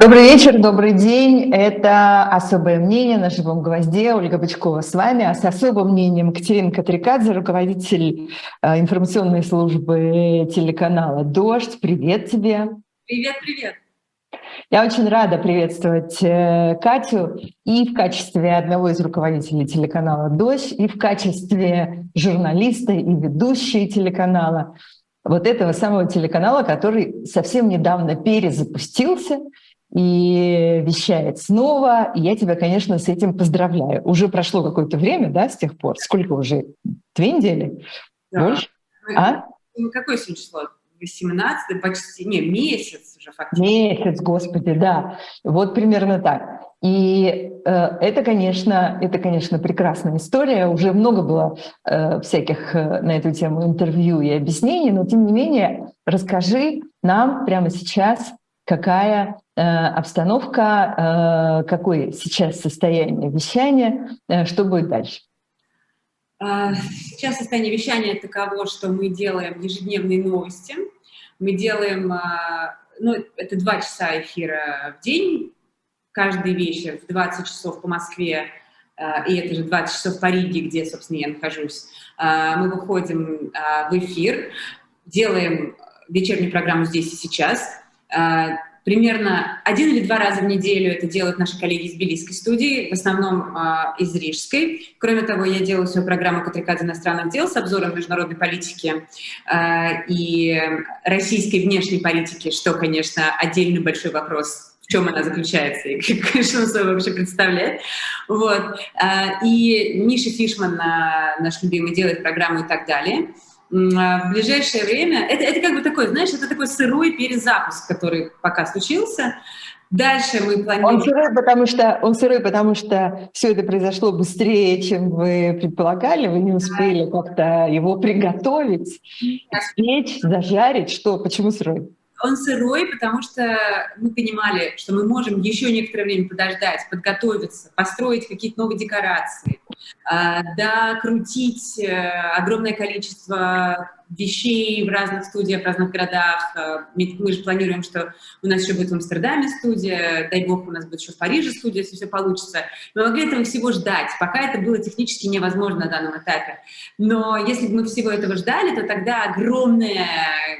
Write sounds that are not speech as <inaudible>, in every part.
Добрый вечер, добрый день. Это «Особое мнение» на «Живом гвозде». Ольга Бычкова с вами. А с особым мнением Катерина Катрикадзе, руководитель э, информационной службы телеканала «Дождь». Привет тебе. Привет, привет. Я очень рада приветствовать э, Катю и в качестве одного из руководителей телеканала «Дождь», и в качестве журналиста и ведущей телеканала вот этого самого телеканала, который совсем недавно перезапустился – и вещает снова. И я тебя, конечно, с этим поздравляю. Уже прошло какое-то время, да, с тех пор? Сколько уже? Две недели? Да. Больше? А? Ну, какое сегодня число? 18 почти, не, месяц уже фактически. Месяц, господи, да. Вот примерно так. И э, это, конечно, это, конечно, прекрасная история. Уже много было э, всяких э, на эту тему интервью и объяснений, но тем не менее расскажи нам прямо сейчас, какая э, обстановка, э, какое сейчас состояние вещания, э, что будет дальше? А, сейчас состояние вещания таково, что мы делаем ежедневные новости. Мы делаем, а, ну, это два часа эфира в день, каждый вечер в 20 часов по Москве, а, и это же 20 часов по Риге, где, собственно, я нахожусь. Мы выходим в эфир, делаем вечернюю программу «Здесь и сейчас», примерно один или два раза в неделю это делают наши коллеги из Тбилисской студии, в основном э, из Рижской. Кроме того, я делаю свою программу «Катрикад иностранных дел» с обзором международной политики э, и российской внешней политики, что, конечно, отдельный большой вопрос, в чем она заключается и, <laughs> конечно, собой вообще представляет. Вот. И Миша Фишман, наш любимый, делает программу и так далее. А, в ближайшее время, это, это как бы такой, знаешь, это такой сырой перезапуск, который пока случился. Дальше мы планируем... Он сырой, потому что, он сырой, потому что все это произошло быстрее, чем вы предполагали, вы не успели как-то его приготовить, спечь, зажарить. Что, почему сырой? Он сырой, потому что мы понимали, что мы можем еще некоторое время подождать, подготовиться, построить какие-то новые декорации, а, докрутить э, огромное количество вещей в разных студиях, в разных городах. Э, мы же планируем, что у нас еще будет в Амстердаме студия, дай бог, у нас будет еще в Париже студия, если все получится. Мы могли этого всего ждать, пока это было технически невозможно на данном этапе. Но если бы мы всего этого ждали, то тогда огромное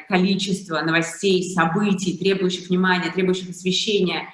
количество новостей, событий, требующих внимания, требующих освещения,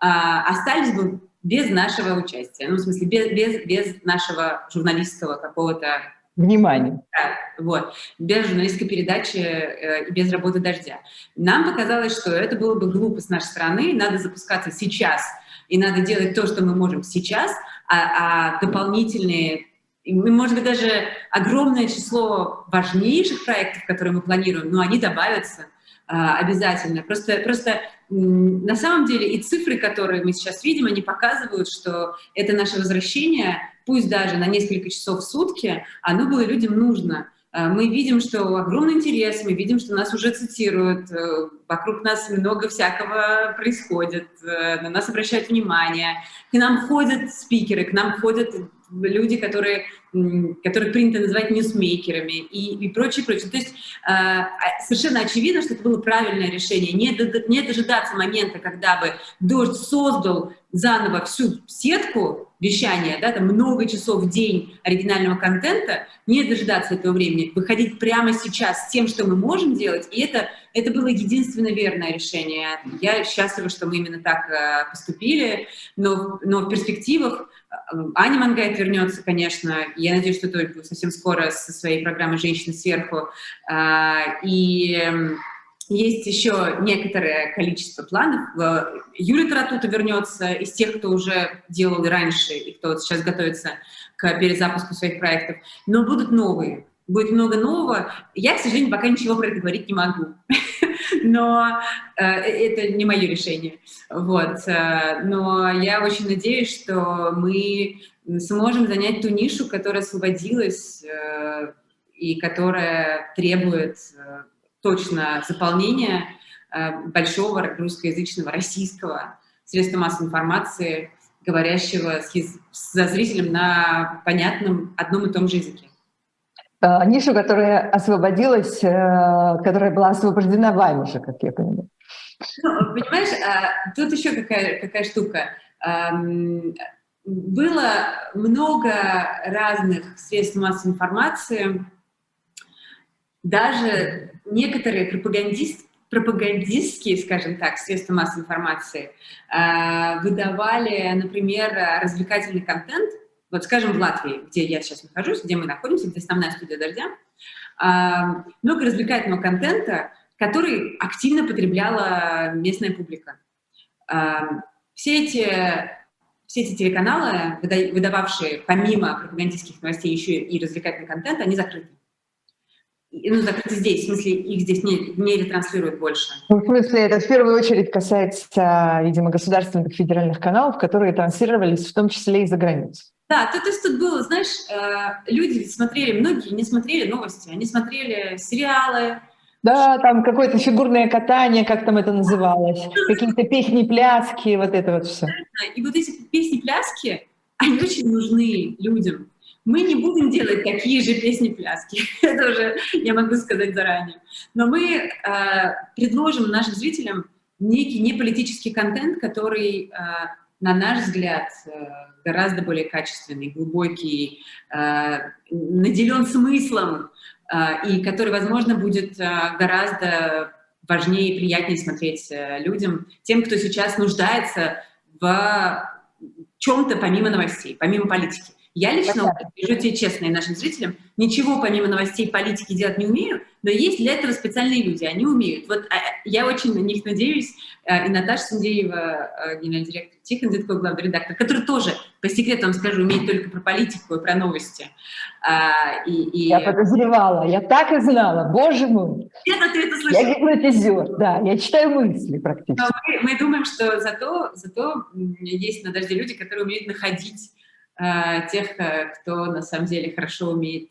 а, остались бы без нашего участия, ну, в смысле, без, без, без нашего журналистского какого-то внимание. Да, вот, без журналистской передачи э, и без работы дождя. Нам показалось, что это было бы глупо с нашей стороны, надо запускаться сейчас, и надо делать то, что мы можем сейчас, а, а дополнительные может быть, даже огромное число важнейших проектов, которые мы планируем, но они добавятся а, обязательно. Просто, просто на самом деле и цифры, которые мы сейчас видим, они показывают, что это наше возвращение, пусть даже на несколько часов в сутки, оно было людям нужно. А, мы видим, что огромный интерес, мы видим, что нас уже цитируют, э, вокруг нас много всякого происходит, э, на нас обращают внимание, к нам ходят спикеры, к нам ходят люди, которые, которых принято называть ньюсмейкерами и, и прочее, прочее. То есть э, совершенно очевидно, что это было правильное решение. Не, не дожидаться момента, когда бы дождь создал заново всю сетку вещания, да, там много часов в день оригинального контента, не дожидаться этого времени, выходить прямо сейчас с тем, что мы можем делать, и это, это было единственно верное решение. Я счастлива, что мы именно так э, поступили, но, но в перспективах э, Аня Мангайт вернется, конечно, я надеюсь, что только совсем скоро со своей программой «Женщины сверху», э, и есть еще некоторое количество планов. Юлия Таратута вернется из тех, кто уже делал раньше и кто сейчас готовится к перезапуску своих проектов. Но будут новые. Будет много нового. Я, к сожалению, пока ничего про это говорить не могу. <laughs> Но э, это не мое решение. Вот. Э, но я очень надеюсь, что мы сможем занять ту нишу, которая освободилась э, и которая требует э, точно заполнение э, большого русскоязычного, российского средства массовой информации, говорящего с, со зрителем на понятном одном и том же языке. Э, нишу, которая освободилась, э, которая была освобождена вами же, как я понимаю. Ну, понимаешь, тут еще какая, какая штука. Было много разных средств массовой информации, даже некоторые пропагандисты, пропагандистские, скажем так, средства массовой информации а, выдавали, например, развлекательный контент. Вот, скажем, в Латвии, где я сейчас нахожусь, где мы находимся, где основная студия «Дождя», а, много развлекательного контента, который активно потребляла местная публика. А, все эти, все эти телеканалы, выдававшие помимо пропагандистских новостей еще и развлекательный контент, они закрыты. Ну, закрыты здесь, в смысле, их здесь не, не ретранслируют больше. Ну, в смысле, это в первую очередь касается, видимо, государственных федеральных каналов, которые транслировались в том числе и за границей. Да, то, то есть тут было, знаешь, э, люди смотрели, многие не смотрели новости, они смотрели сериалы, да, там какое-то фигурное катание, как там это называлось, какие-то песни-пляски, вот это вот все. И вот эти песни-пляски, они очень нужны людям. Мы не будем делать такие же песни-пляски, <laughs> это уже я могу сказать заранее. Но мы э, предложим нашим зрителям некий неполитический контент, который, э, на наш взгляд, э, гораздо более качественный, глубокий, э, наделен смыслом, а, и который, возможно, будет а, гораздо важнее и приятнее смотреть э, людям, тем, кто сейчас нуждается в чем-то помимо новостей, помимо политики. Я лично, скажу тебе честно и нашим зрителям, ничего помимо новостей политики делать не умею, но есть для этого специальные люди, они умеют. Вот а, я очень на них надеюсь, э, и Наташа Синдеева, генеральный директор, Тихон Зитков, главный редактор, который тоже, по секрету вам скажу, умеет только про политику и про новости. А, и, и... Я подозревала, я так и знала, боже мой. Это ты это слышала? Я гипнотизер, да, я читаю мысли практически. Но мы, мы думаем, что зато, зато есть на дожде люди, которые умеют находить тех, кто на самом деле хорошо умеет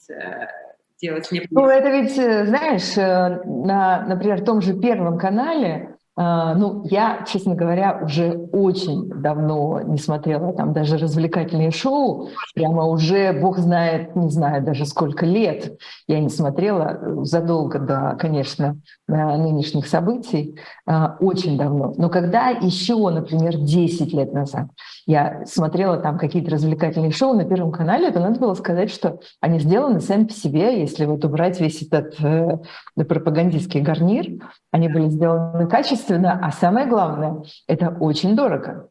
делать. Ну, это ведь, э, знаешь, э, на, например, том же Первом канале а, ну, я, честно говоря, уже очень давно не смотрела там даже развлекательные шоу, прямо уже, бог знает, не знаю даже сколько лет я не смотрела, э, задолго до, конечно, нынешних событий, а, очень давно. Но когда еще, например, 10 лет назад я смотрела там какие-то развлекательные шоу на Первом канале, то надо было сказать, что они сделаны сами по себе, если вот убрать весь этот э, пропагандистский гарнир, они были сделаны качественно, а самое главное, это очень дорого.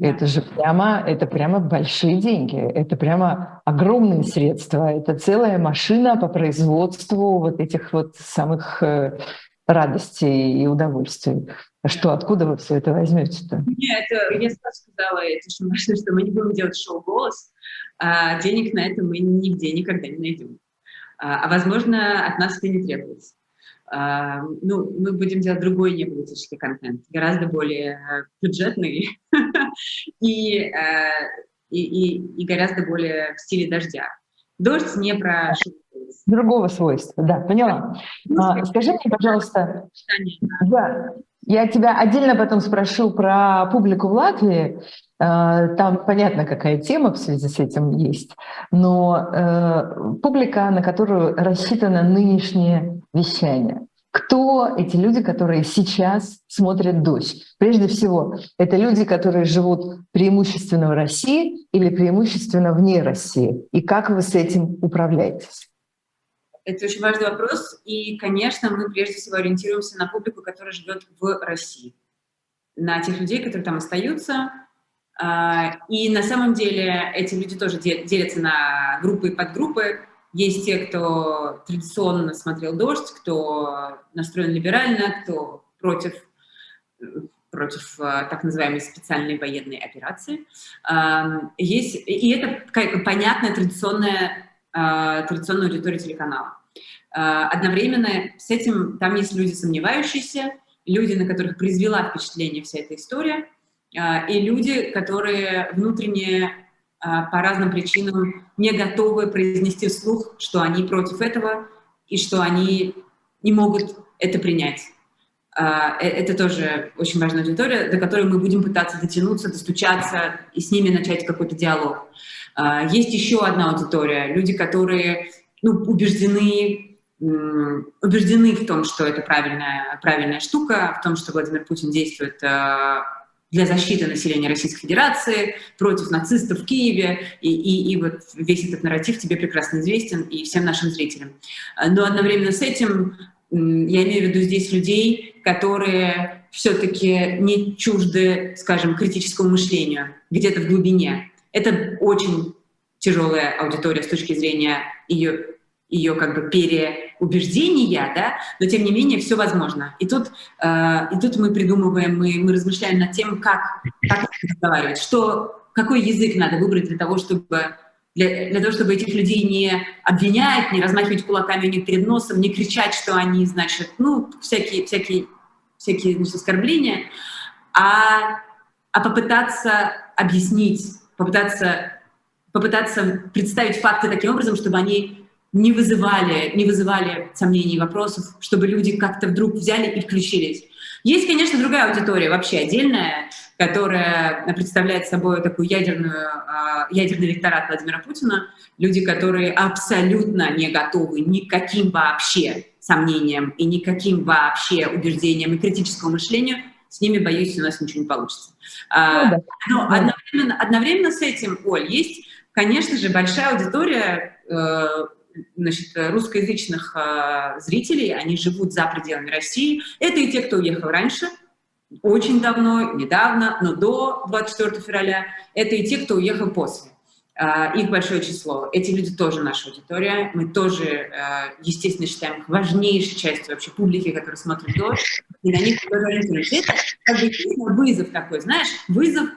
Это же прямо, это прямо большие деньги, это прямо огромные средства, это целая машина по производству вот этих вот самых э, радостей и удовольствий. А что, откуда вы все это возьмете-то? Нет, я сразу сказала, это <laughs> что, что мы не будем делать шоу «Голос», а денег на это мы нигде никогда не найдем. А, а возможно, от нас это не требуется. А, ну, мы будем делать другой неполитический контент, гораздо более э, бюджетный <laughs> и, э, и, и, и гораздо более в стиле дождя. Дождь не про другого свойства, да, поняла. Ну, а, скажи мне, пожалуйста, да, я тебя отдельно потом спрошу про публику в Латвии. А, там понятно, какая тема в связи с этим есть, но э, публика, на которую рассчитано нынешнее вещание. Кто эти люди, которые сейчас смотрят «Дождь»? Прежде всего, это люди, которые живут преимущественно в России или преимущественно вне России. И как вы с этим управляетесь? Это очень важный вопрос. И, конечно, мы прежде всего ориентируемся на публику, которая живет в России. На тех людей, которые там остаются. А, и на самом деле эти люди тоже делятся на группы и подгруппы. Есть те, кто традиционно смотрел «Дождь», кто настроен либерально, кто против, против э, так называемой специальной военной операции. Есть, и это понятная традиционная, э, традиционная аудитория телеканала. Э, одновременно с этим там есть люди сомневающиеся, люди, на которых произвела впечатление вся эта история, и люди, которые внутренне а, по разным причинам не готовы произнести вслух, что они против этого и что они не могут это принять. А, э, это тоже очень важная аудитория, до которой мы будем пытаться дотянуться, достучаться и с ними начать какой-то диалог. А, есть еще одна аудитория, люди, которые ну, убеждены убеждены в том, что это правильная, правильная штука, в том, что Владимир Путин действует э, для защиты населения Российской Федерации против нацистов в Киеве, и, и, и вот весь этот нарратив тебе прекрасно известен и всем нашим зрителям. Но одновременно с этим я имею в виду здесь людей, которые все-таки не чужды, скажем, критическому мышлению, где-то в глубине. Это очень тяжелая аудитория с точки зрения ее ее как бы переубеждения, да, но тем не менее все возможно. И тут, э, и тут мы придумываем, мы, мы размышляем над тем, как, как разговаривать, что, какой язык надо выбрать для того, чтобы для, для того, чтобы этих людей не обвинять, не размахивать кулаками у них перед носом, не кричать, что они, значит, ну, всякие, всякие, всякие значит, оскорбления, а, а попытаться объяснить, попытаться, попытаться представить факты таким образом, чтобы они не вызывали, не вызывали сомнений и вопросов, чтобы люди как-то вдруг взяли и включились. Есть, конечно, другая аудитория, вообще отдельная, которая представляет собой такую ядерную, а, ядерный электорат Владимира Путина. Люди, которые абсолютно не готовы никаким вообще сомнениям и никаким вообще убеждениям и критическому мышлению. С ними, боюсь, у нас ничего не получится. А, ну, да. Но одновременно, одновременно с этим, Оль, есть, конечно же, большая аудитория э, значит, русскоязычных э, зрителей, они живут за пределами России. Это и те, кто уехал раньше, очень давно, недавно, но до 24 февраля. Это и те, кто уехал после. Э, их большое число. Эти люди тоже наша аудитория. Мы тоже, э, естественно, считаем их важнейшей частью вообще публики, которая смотрит «Дождь», и на них. Это как бы вызов такой, знаешь, вызов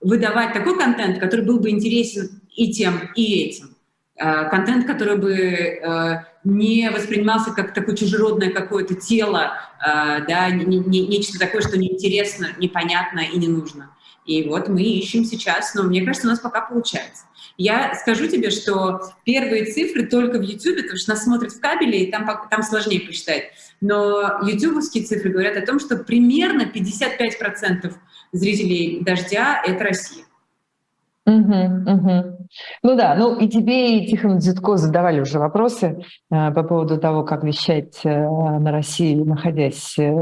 выдавать такой контент, который был бы интересен и тем, и этим. Э, контент, который бы э, не воспринимался как такое чужеродное какое-то тело, э, да, не, не, нечто такое, что неинтересно, непонятно и не нужно. И вот мы ищем сейчас, но мне кажется, у нас пока получается. Я скажу тебе, что первые цифры только в YouTube, потому что нас смотрят в кабеле, и там, там сложнее посчитать. Но ютубовские цифры говорят о том, что примерно 55% зрителей «Дождя» — это Россия. Угу, угу. Ну да, ну и тебе, и Тихону Дзитко задавали уже вопросы э, по поводу того, как вещать э, на России, находясь э,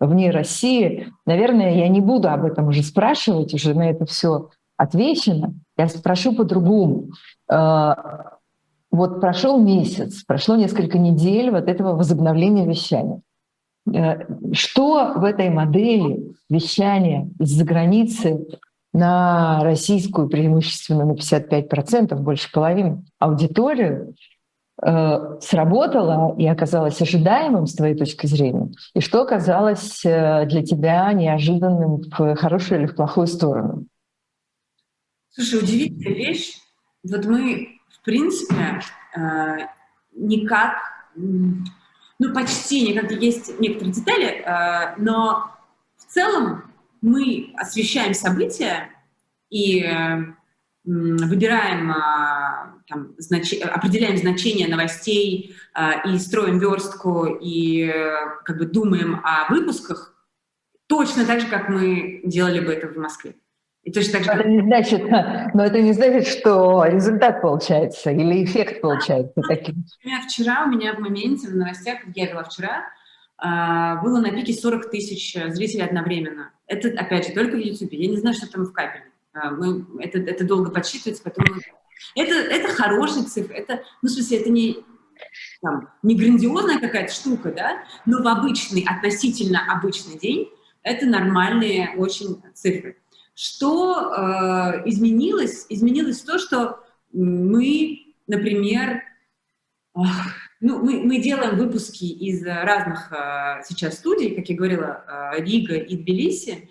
вне России. Наверное, я не буду об этом уже спрашивать, уже на это все отвечено. Я спрошу по-другому. Э, вот прошел месяц, прошло несколько недель вот этого возобновления вещания. Э, что в этой модели вещания из-за границы на российскую, преимущественно на 55%, больше половины, аудиторию, э, сработало и оказалось ожидаемым с твоей точки зрения, и что оказалось э, для тебя неожиданным в хорошую или в плохую сторону? Слушай, удивительная вещь. Вот мы, в принципе, э, никак, ну почти никак, есть некоторые детали, но в целом мы освещаем события и выбираем, а, там, знач... определяем значение новостей а, и строим верстку и как бы думаем о выпусках точно так же, как мы делали бы это в Москве. И точно так же, это не значит, <laughs> но это не значит, что результат получается или эффект получается таким. Например, вчера у меня в моменте в новостях, я была вчера, а, было на пике 40 тысяч зрителей одновременно. Это, опять же, только в YouTube. Я не знаю, что там в кабеле. А, мы, это, это долго подсчитывается, поэтому... Это, это хорошая цифра. Это, ну, в смысле, это не, там, не грандиозная какая-то штука, да, но в обычный, относительно обычный день это нормальные очень цифры. Что э, изменилось? Изменилось то, что мы, например, ну, мы, мы делаем выпуски из разных э, сейчас студий, как я говорила, э, Рига и Тбилиси,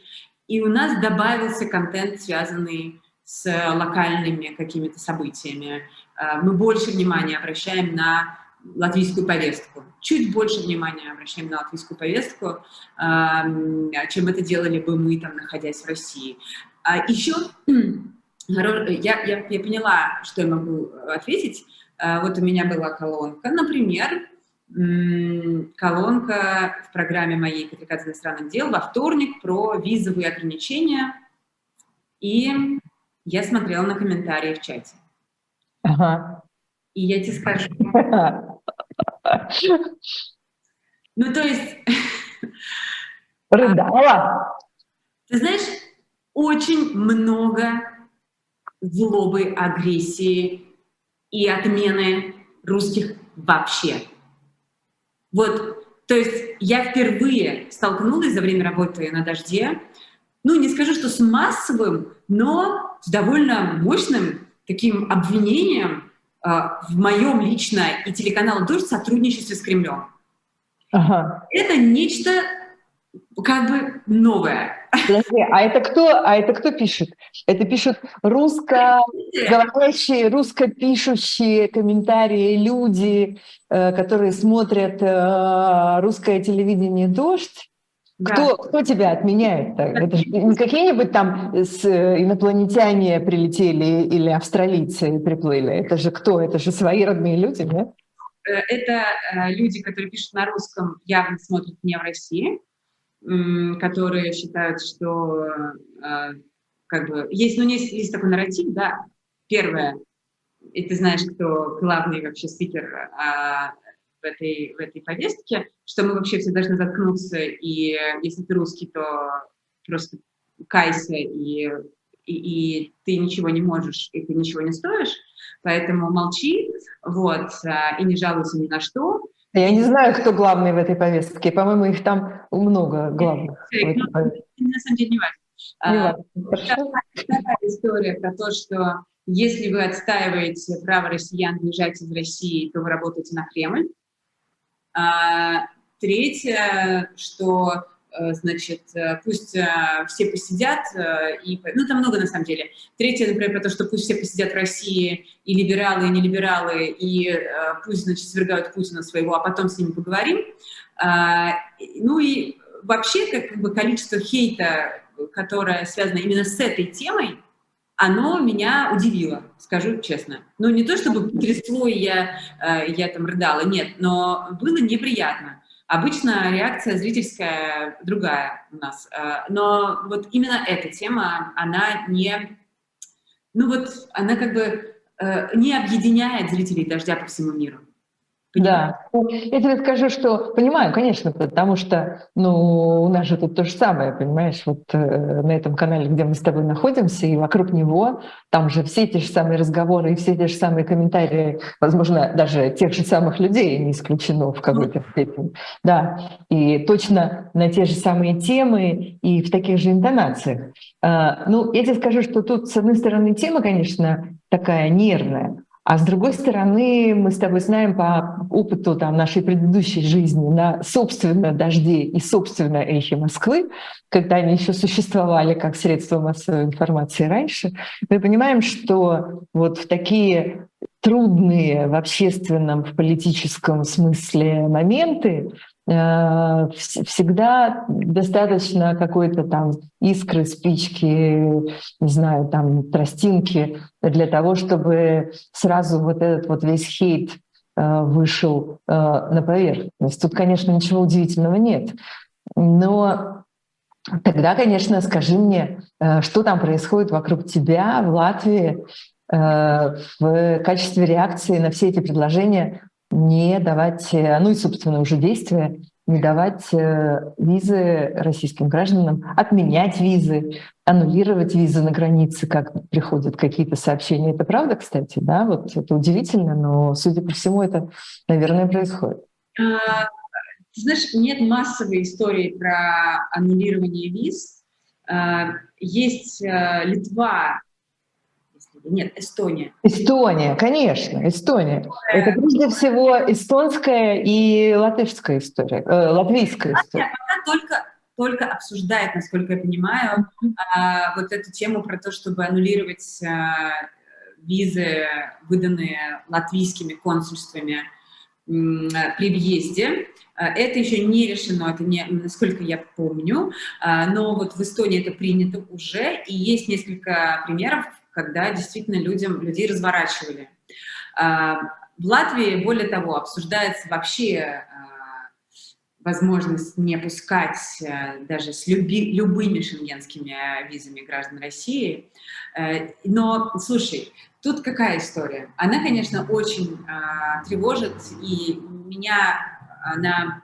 и у нас добавился контент, связанный с локальными какими-то событиями. Э, мы больше внимания обращаем на латвийскую повестку. Чуть больше внимания обращаем на латвийскую повестку, чем это делали бы мы, там, находясь в России. А еще <clears throat> я, я, я поняла, что я могу ответить. А, вот у меня была колонка, например, колонка в программе моей квалификации иностранных дел во вторник про визовые ограничения, и я смотрела на комментарии в чате. Ага. И я тебе скажу, <laughs> Ну, то есть... <laughs> Рыдала? Ты знаешь, очень много злобы, агрессии и отмены русских вообще. Вот, то есть я впервые столкнулась за время работы на «Дожде», ну, не скажу, что с массовым, но с довольно мощным таким обвинением э, в моем лично и телеканалу тоже сотрудничестве с Кремлем. Ага. Это нечто как бы новое. Подожди, а это кто, а это кто пишет? Это пишут русскоговорящие, русскопишущие комментарии люди, э, которые смотрят э, русское телевидение «Дождь». Да. Кто, кто тебя отменяет? Это же не какие-нибудь там с, э, инопланетяне прилетели или австралийцы приплыли. Это же кто? Это же свои родные люди, да? Это люди, которые пишут на русском, явно смотрят не в России которые считают, что э, как бы есть, ну, есть, есть такой нарратив, да, первое, и ты знаешь, кто главный вообще спикер а, в, этой, в этой повестке, что мы вообще все должны заткнуться, и если ты русский, то просто кайся, и, и, и ты ничего не можешь, и ты ничего не стоишь, поэтому молчи, вот, а, и не жалуйся ни на что, я не знаю, кто главный в этой повестке. По-моему, их там много главных. Ну, на самом деле не важно. Не важно. Вторая история про то, что если вы отстаиваете право россиян бежать из России, то вы работаете на Кремль. А, третье, что значит, э, пусть э, все посидят, и, ну, там много на самом деле. Третье, например, про то, что пусть все посидят в России, и либералы, и не либералы, и пусть, значит, свергают Путина своего, а потом с ними поговорим. Ну и вообще, как бы, количество хейта, которое связано именно с этой темой, оно меня удивило, скажу честно. Ну, не то чтобы трясло, и я, я там рыдала, нет, но было неприятно. Обычно реакция зрительская другая у нас. Э, но вот именно эта тема, она не... Ну вот, она как бы э, не объединяет зрителей «Дождя» по всему миру. Да, я тебе скажу, что понимаю, конечно, потому что, ну, у нас же тут то же самое, понимаешь, вот э, на этом канале, где мы с тобой находимся, и вокруг него, там же все те же самые разговоры и все те же самые комментарии, возможно, даже тех же самых людей не исключено в какой-то степени, да, и точно на те же самые темы и в таких же интонациях. Э, ну, я тебе скажу, что тут, с одной стороны, тема, конечно, такая нервная, а с другой стороны, мы с тобой знаем по опыту там, нашей предыдущей жизни на собственно «Дожде» и собственно «Эхе Москвы», когда они еще существовали как средство массовой информации раньше, мы понимаем, что вот в такие трудные в общественном, в политическом смысле моменты всегда достаточно какой-то там искры, спички, не знаю, там тростинки для того, чтобы сразу вот этот вот весь хейт э, вышел э, на поверхность. Тут, конечно, ничего удивительного нет. Но тогда, конечно, скажи мне, что там происходит вокруг тебя в Латвии в качестве реакции на все эти предложения не давать, э, ну и, собственно, уже действия, не давать э, визы российским гражданам, отменять визы, аннулировать визы на границе, как приходят какие-то сообщения. Это правда, кстати, да? Вот это удивительно, но, судя по всему, это, наверное, происходит. А, знаешь, нет массовой истории про аннулирование виз. А, есть э, Литва, нет, Эстония. Эстония, конечно, Эстония. Это прежде всего эстонская и латышская история, э, латвийская история. Она только, только обсуждает, насколько я понимаю, э, вот эту тему про то, чтобы аннулировать э, визы, выданные латвийскими консульствами при въезде. Э, это еще не решено, это не, насколько я помню, но вот в Эстонии это принято уже, и есть несколько примеров, когда действительно людям, людей разворачивали. А, в Латвии, более того, обсуждается вообще а, возможность не пускать а, даже с люби, любыми шенгенскими визами граждан России. Э, но, слушай, тут какая история? Она, конечно, очень тревожит, и меня она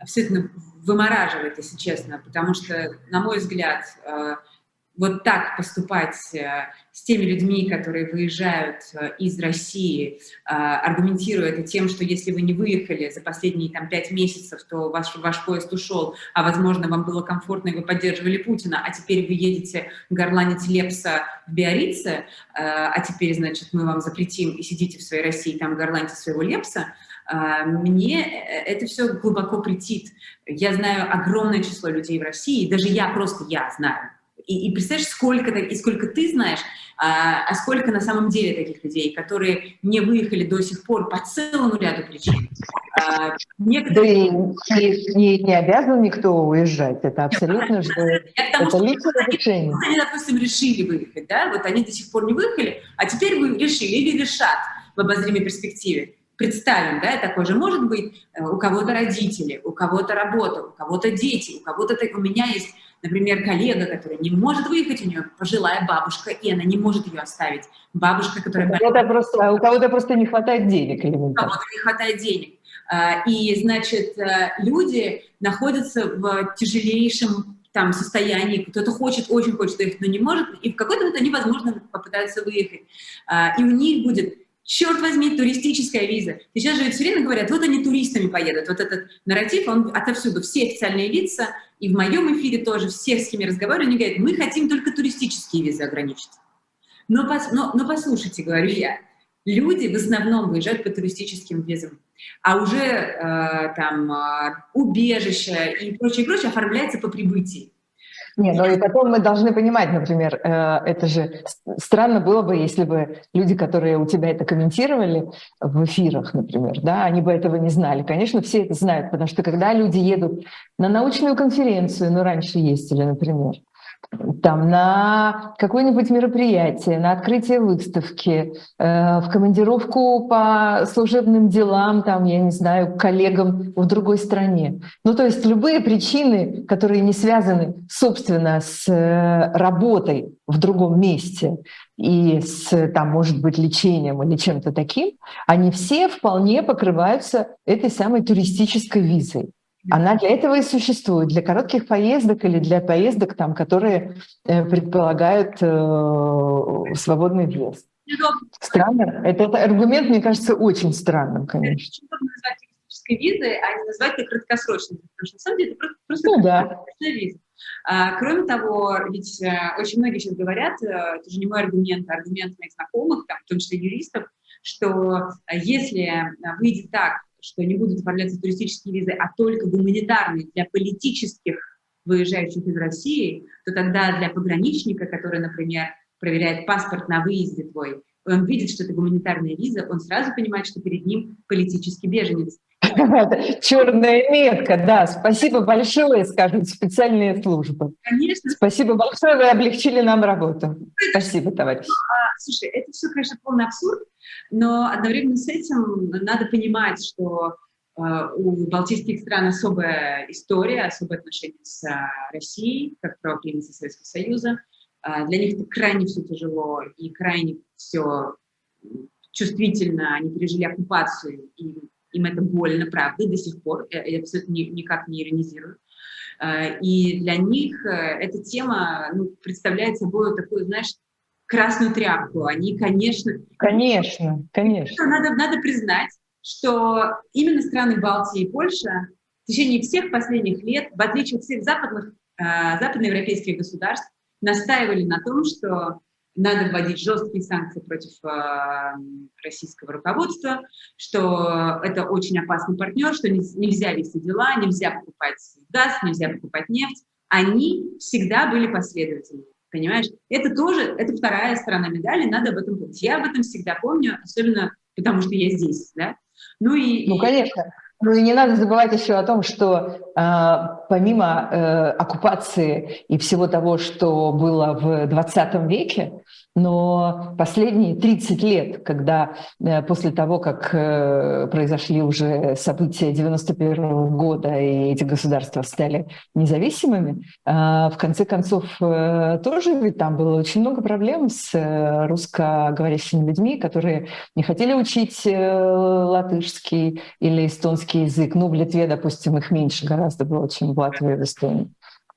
абсолютно вымораживает, если честно, потому что, на мой взгляд, вот так поступать э, с теми людьми, которые выезжают э, из России, аргументируя это тем, что если вы не выехали за последние там, пять месяцев, то ваш, ваш поезд ушел, а, возможно, вам было комфортно, и вы поддерживали Путина, а теперь вы едете горланить Лепса в Биорице, а теперь, значит, мы вам запретим и сидите в своей России, там горланите своего Лепса, мне это все глубоко претит. Я знаю огромное число людей в России, даже я просто я знаю. И, и представляешь, сколько, и сколько ты знаешь, а, а сколько на самом деле таких людей, которые не выехали до сих пор по целому ряду причин. А, некоторые... Да и не, не обязан никто уезжать, это абсолютно же это личное решение. Они, допустим, решили выехать, да, вот они до сих пор не выехали, а теперь вы решили или решат в обозримой перспективе представим, да, такое же может быть, э, у кого-то родители, у кого-то работа, у кого-то дети, у кого-то, у меня есть, например, коллега, которая не может выехать, у нее пожилая бабушка, и она не может ее оставить. Бабушка, которая... У кого-то просто, у кого-то просто не хватает денег. У кого-то не хватает денег. А, и, значит, э, люди находятся в тяжелейшем там состоянии, кто-то хочет, очень хочет выехать, но не может, и в какой-то момент они, возможно, попытаются выехать. А, и у них будет черт возьми, туристическая виза. Сейчас же все время говорят, вот они туристами поедут. Вот этот нарратив, он отовсюду. Все официальные лица, и в моем эфире тоже, все, с кем я разговариваю, они говорят, мы хотим только туристические визы ограничить. Но, но, но послушайте, говорю я, люди в основном выезжают по туристическим визам, а уже э, там э, убежище и прочее, прочее оформляется по прибытии. Не, ну и потом мы должны понимать, например, э, это же странно было бы, если бы люди, которые у тебя это комментировали в эфирах, например, да, они бы этого не знали. Конечно, все это знают, потому что когда люди едут на научную конференцию, ну раньше ездили, например, там, на какое-нибудь мероприятие, на открытие выставки, э, в командировку по служебным делам, там, я не знаю, коллегам в другой стране. Ну, то есть любые причины, которые не связаны, собственно, с э, работой в другом месте и с, там, может быть, лечением или чем-то таким, они все вполне покрываются этой самой туристической визой. Она для этого и существует, для коротких поездок или для поездок, там, которые э, предполагают э, свободный въезд. Странно. Этот аргумент, мне кажется, очень странным, конечно. назвать туристической визой, а не назвать ее краткосрочной, потому что на самом деле это просто ну, да. виза. А, кроме того, ведь э, очень многие сейчас говорят, э, это же не мой аргумент, а аргумент моих знакомых, там, в том числе юристов, что если выйдет так, что не будут оформляться туристические визы, а только гуманитарные для политических выезжающих из России, то тогда для пограничника, который, например, проверяет паспорт на выезде твой, он видит, что это гуманитарная виза, он сразу понимает, что перед ним политический беженец. <laughs> Черная метка, да. Спасибо большое, скажут специальные службы. Конечно. Спасибо большое, вы облегчили нам работу. Спасибо, товарищ. А, слушай, это все, конечно, полный абсурд, но одновременно с этим надо понимать, что э, у балтийских стран особая история, особое отношение с э, Россией, как правоприемница Советского Союза. Э, для них это крайне все тяжело и крайне все чувствительно. Они пережили оккупацию, и им это больно, правда, до сих пор. Я абсолютно никак не иронизирую. И для них эта тема ну, представляет собой такую, знаешь, красную тряпку. Они, конечно... Конечно, конечно. Надо, надо признать, что именно страны Балтии и Польша в течение всех последних лет, в отличие от всех западных, э, западноевропейских государств, настаивали на том, что надо вводить жесткие санкции против э, российского руководства, что это очень опасный партнер, что не, нельзя вести дела, нельзя покупать газ, нельзя покупать нефть. Они всегда были последовательными. Понимаешь? Это тоже, это вторая сторона медали, надо об этом помнить. Я об этом всегда помню, особенно потому что я здесь, да. Ну и... Ну, конечно. Ну и не надо забывать еще о том, что э, помимо э, оккупации и всего того, что было в 20 веке, Но последние 30 лет, когда э, после того, как э, произошли уже события 91 года, и эти государства стали независимыми, в конце концов тоже ведь там было очень много проблем с русскоговорящими людьми, которые не хотели учить латышский или эстонский язык. Ну, в Литве, допустим, их меньше гораздо было, чем в Латвии и в Эстонии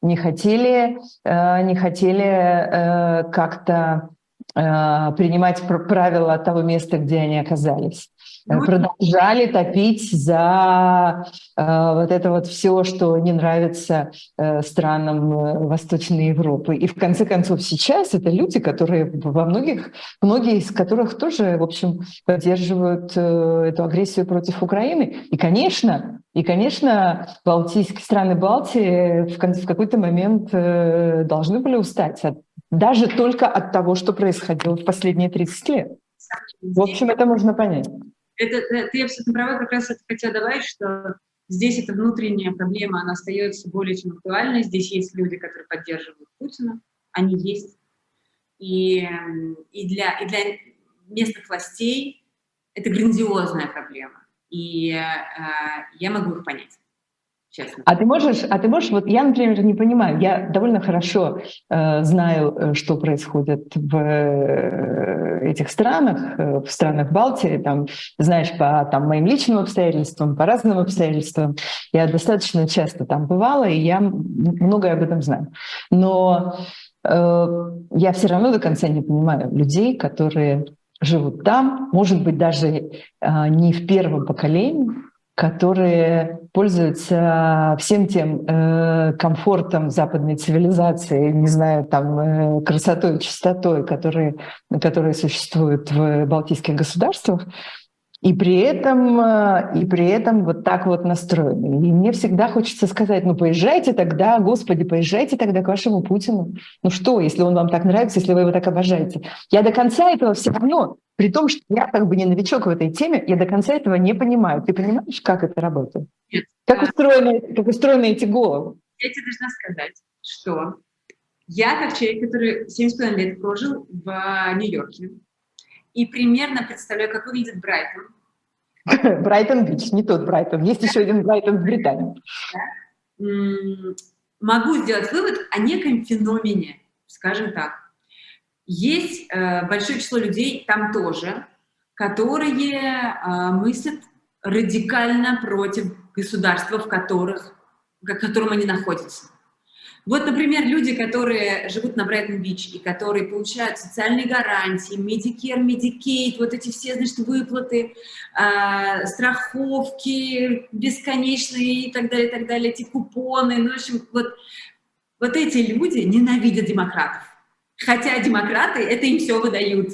не хотели, э, не хотели э, как-то э, принимать правила того места, где они оказались. Ну, продолжали топить за э, вот это вот все, что не нравится э, странам э, Восточной Европы. И в конце концов сейчас это люди, которые во многих, многие из которых тоже, в общем, поддерживают э, эту агрессию против Украины. И, конечно, и, конечно, балтийские страны Балтии в, в какой-то момент э, должны были устать от, даже только от того, что происходило в последние 30 лет. В общем, это можно понять. Это, э, ты абсолютно права, как раз это хотела добавить, что здесь эта внутренняя проблема, она остается более чем актуальной. Здесь есть люди, которые поддерживают Путина, они есть. И, и, для, и для местных властей это грандиозная проблема. И э, я могу их понять честно. А ты можешь, а ты можешь, вот я, например, не понимаю, я довольно хорошо э, знаю, э, что происходит в э, этих странах, э, в странах Балтии, там, знаешь, по там, моим личным обстоятельствам, по разным обстоятельствам. Я достаточно часто там бывала, и я многое об этом знаю. Но э, я все равно до конца не понимаю людей, которые живут там, может быть, даже э, не в первом поколении, которые пользуются всем тем э, комфортом западной цивилизации, не знаю, там э, красотой, чистотой, которые, которые существуют в балтийских государствах, и при этом, э, и при этом вот так вот настроены. И мне всегда хочется сказать, ну поезжайте тогда, Господи, поезжайте тогда к вашему Путину. Ну что, если он вам так нравится, если вы его так обожаете. Я до конца этого все равно, при том, что я как бы не новичок в этой теме, я до конца этого не понимаю. Ты понимаешь, как это работает? Нет. Как, устроены, как устроены эти головы? Я тебе должна сказать, что я, как человек, который 7,5 лет прожил в Нью-Йорке, и примерно представляю, как выглядит Брайтон. <laughs> Брайтон-Бич, не тот Брайтон. Есть еще один Брайтон в Британии. Могу сделать вывод о неком феномене, скажем так. Есть э, большое число людей там тоже, которые э, мыслят радикально против государства, в, которых, в котором они находятся. Вот, например, люди, которые живут на Брайтон-Бич и которые получают социальные гарантии, Medicare, Medicaid, вот эти все, значит, выплаты, э, страховки бесконечные и так далее, и так далее, эти купоны, ну, в общем, вот, вот эти люди ненавидят демократов. Хотя демократы это им все выдают,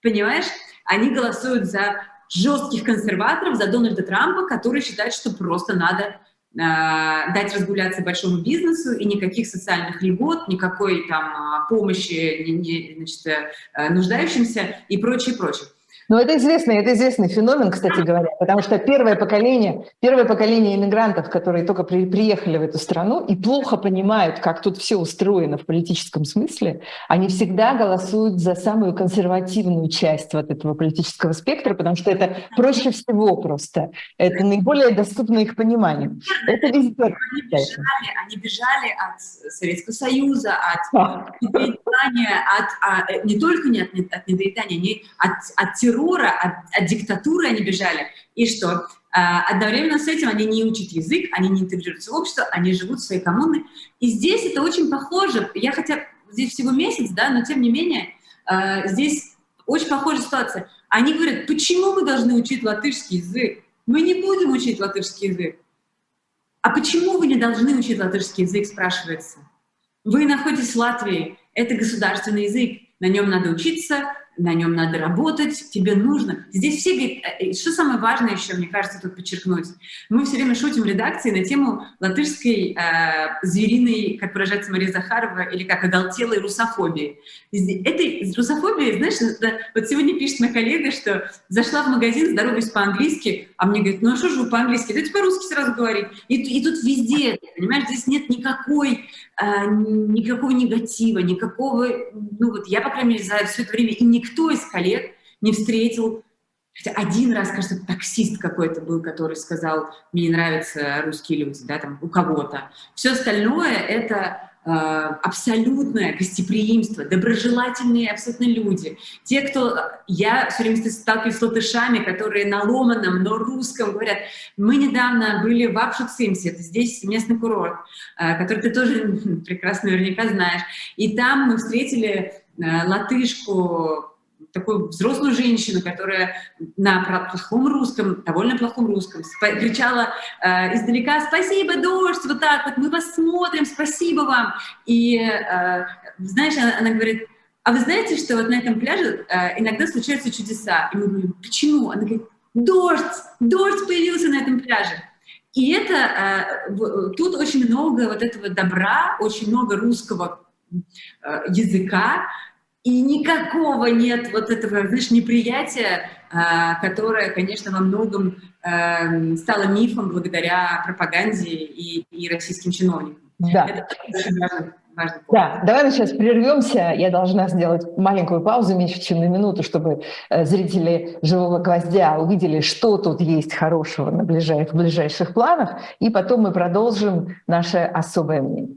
понимаешь? Они голосуют за жестких консерваторов, за Дональда Трампа, который считает, что просто надо дать разгуляться большому бизнесу и никаких социальных льгот, никакой там а, помощи не, не, значит, э, нуждающимся и прочее, прочее. Но это известный, это известный феномен, кстати говоря, потому что первое поколение, первое поколение иммигрантов, которые только при, приехали в эту страну и плохо понимают, как тут все устроено в политическом смысле, они всегда голосуют за самую консервативную часть вот этого политического спектра, потому что это проще всего просто. Это наиболее доступно их пониманию. Это везде. Они бежали, они бежали от Советского Союза, от недоедания, от, а, э, не только не от, от недоедания, не от, от террора, террора, от, от диктатуры они бежали. И что? А, одновременно с этим они не учат язык, они не интегрируются в общество, они живут в своей коммуне. И здесь это очень похоже. Я хотя здесь всего месяц, да, но тем не менее а, здесь очень похожая ситуация. Они говорят, почему мы должны учить латышский язык? Мы не будем учить латышский язык. А почему вы не должны учить латышский язык, спрашивается. Вы находитесь в Латвии, это государственный язык, на нем надо учиться, на нем надо работать, тебе нужно. Здесь все говорят, э, что самое важное еще, мне кажется, тут подчеркнуть. Мы все время шутим в редакции на тему латышской э, звериной, как выражается Мария Захарова, или как оголтелой русофобии. Этой русофобии, знаешь, это, вот сегодня пишет моя коллега, что зашла в магазин, здороваюсь по-английски, а мне говорит, ну а что же вы по-английски? Давайте по-русски сразу говорить. И, и тут везде, понимаешь, здесь нет никакой а, никакого негатива, никакого, ну вот я, по крайней мере, за все это время, и никто из коллег не встретил, хотя один раз, кажется, таксист какой-то был, который сказал, мне не нравятся русские люди, да, там, у кого-то. Все остальное — это Э, абсолютное гостеприимство, доброжелательные абсолютно люди. Те, кто... Я все время сталкиваюсь с латышами, которые на ломаном, но русском говорят. Мы недавно были в Апшуцимсе, это здесь местный курорт, э, который ты тоже <laughs> прекрасно наверняка знаешь. И там мы встретили э, латышку такую взрослую женщину, которая на плохом русском, довольно плохом русском, кричала э, издалека «Спасибо, дождь!» Вот так вот, «Мы вас смотрим, спасибо вам!» И, э, знаешь, она, она говорит, а вы знаете, что вот на этом пляже э, иногда случаются чудеса? И мы говорим, почему? Она говорит, дождь, дождь появился на этом пляже. И это, э, тут очень много вот этого добра, очень много русского э, языка, и никакого нет вот этого, знаешь, неприятия, а, которое, конечно, во многом эм, стало мифом благодаря пропаганде и, и российским чиновникам. Да. Это очень важно. Да, давай мы сейчас прервемся. Я должна сделать маленькую паузу, меньше чем на минуту, чтобы э, зрители «Живого гвоздя» увидели, что тут есть хорошего на ближайших, в ближайших планах, и потом мы продолжим наше особое мнение.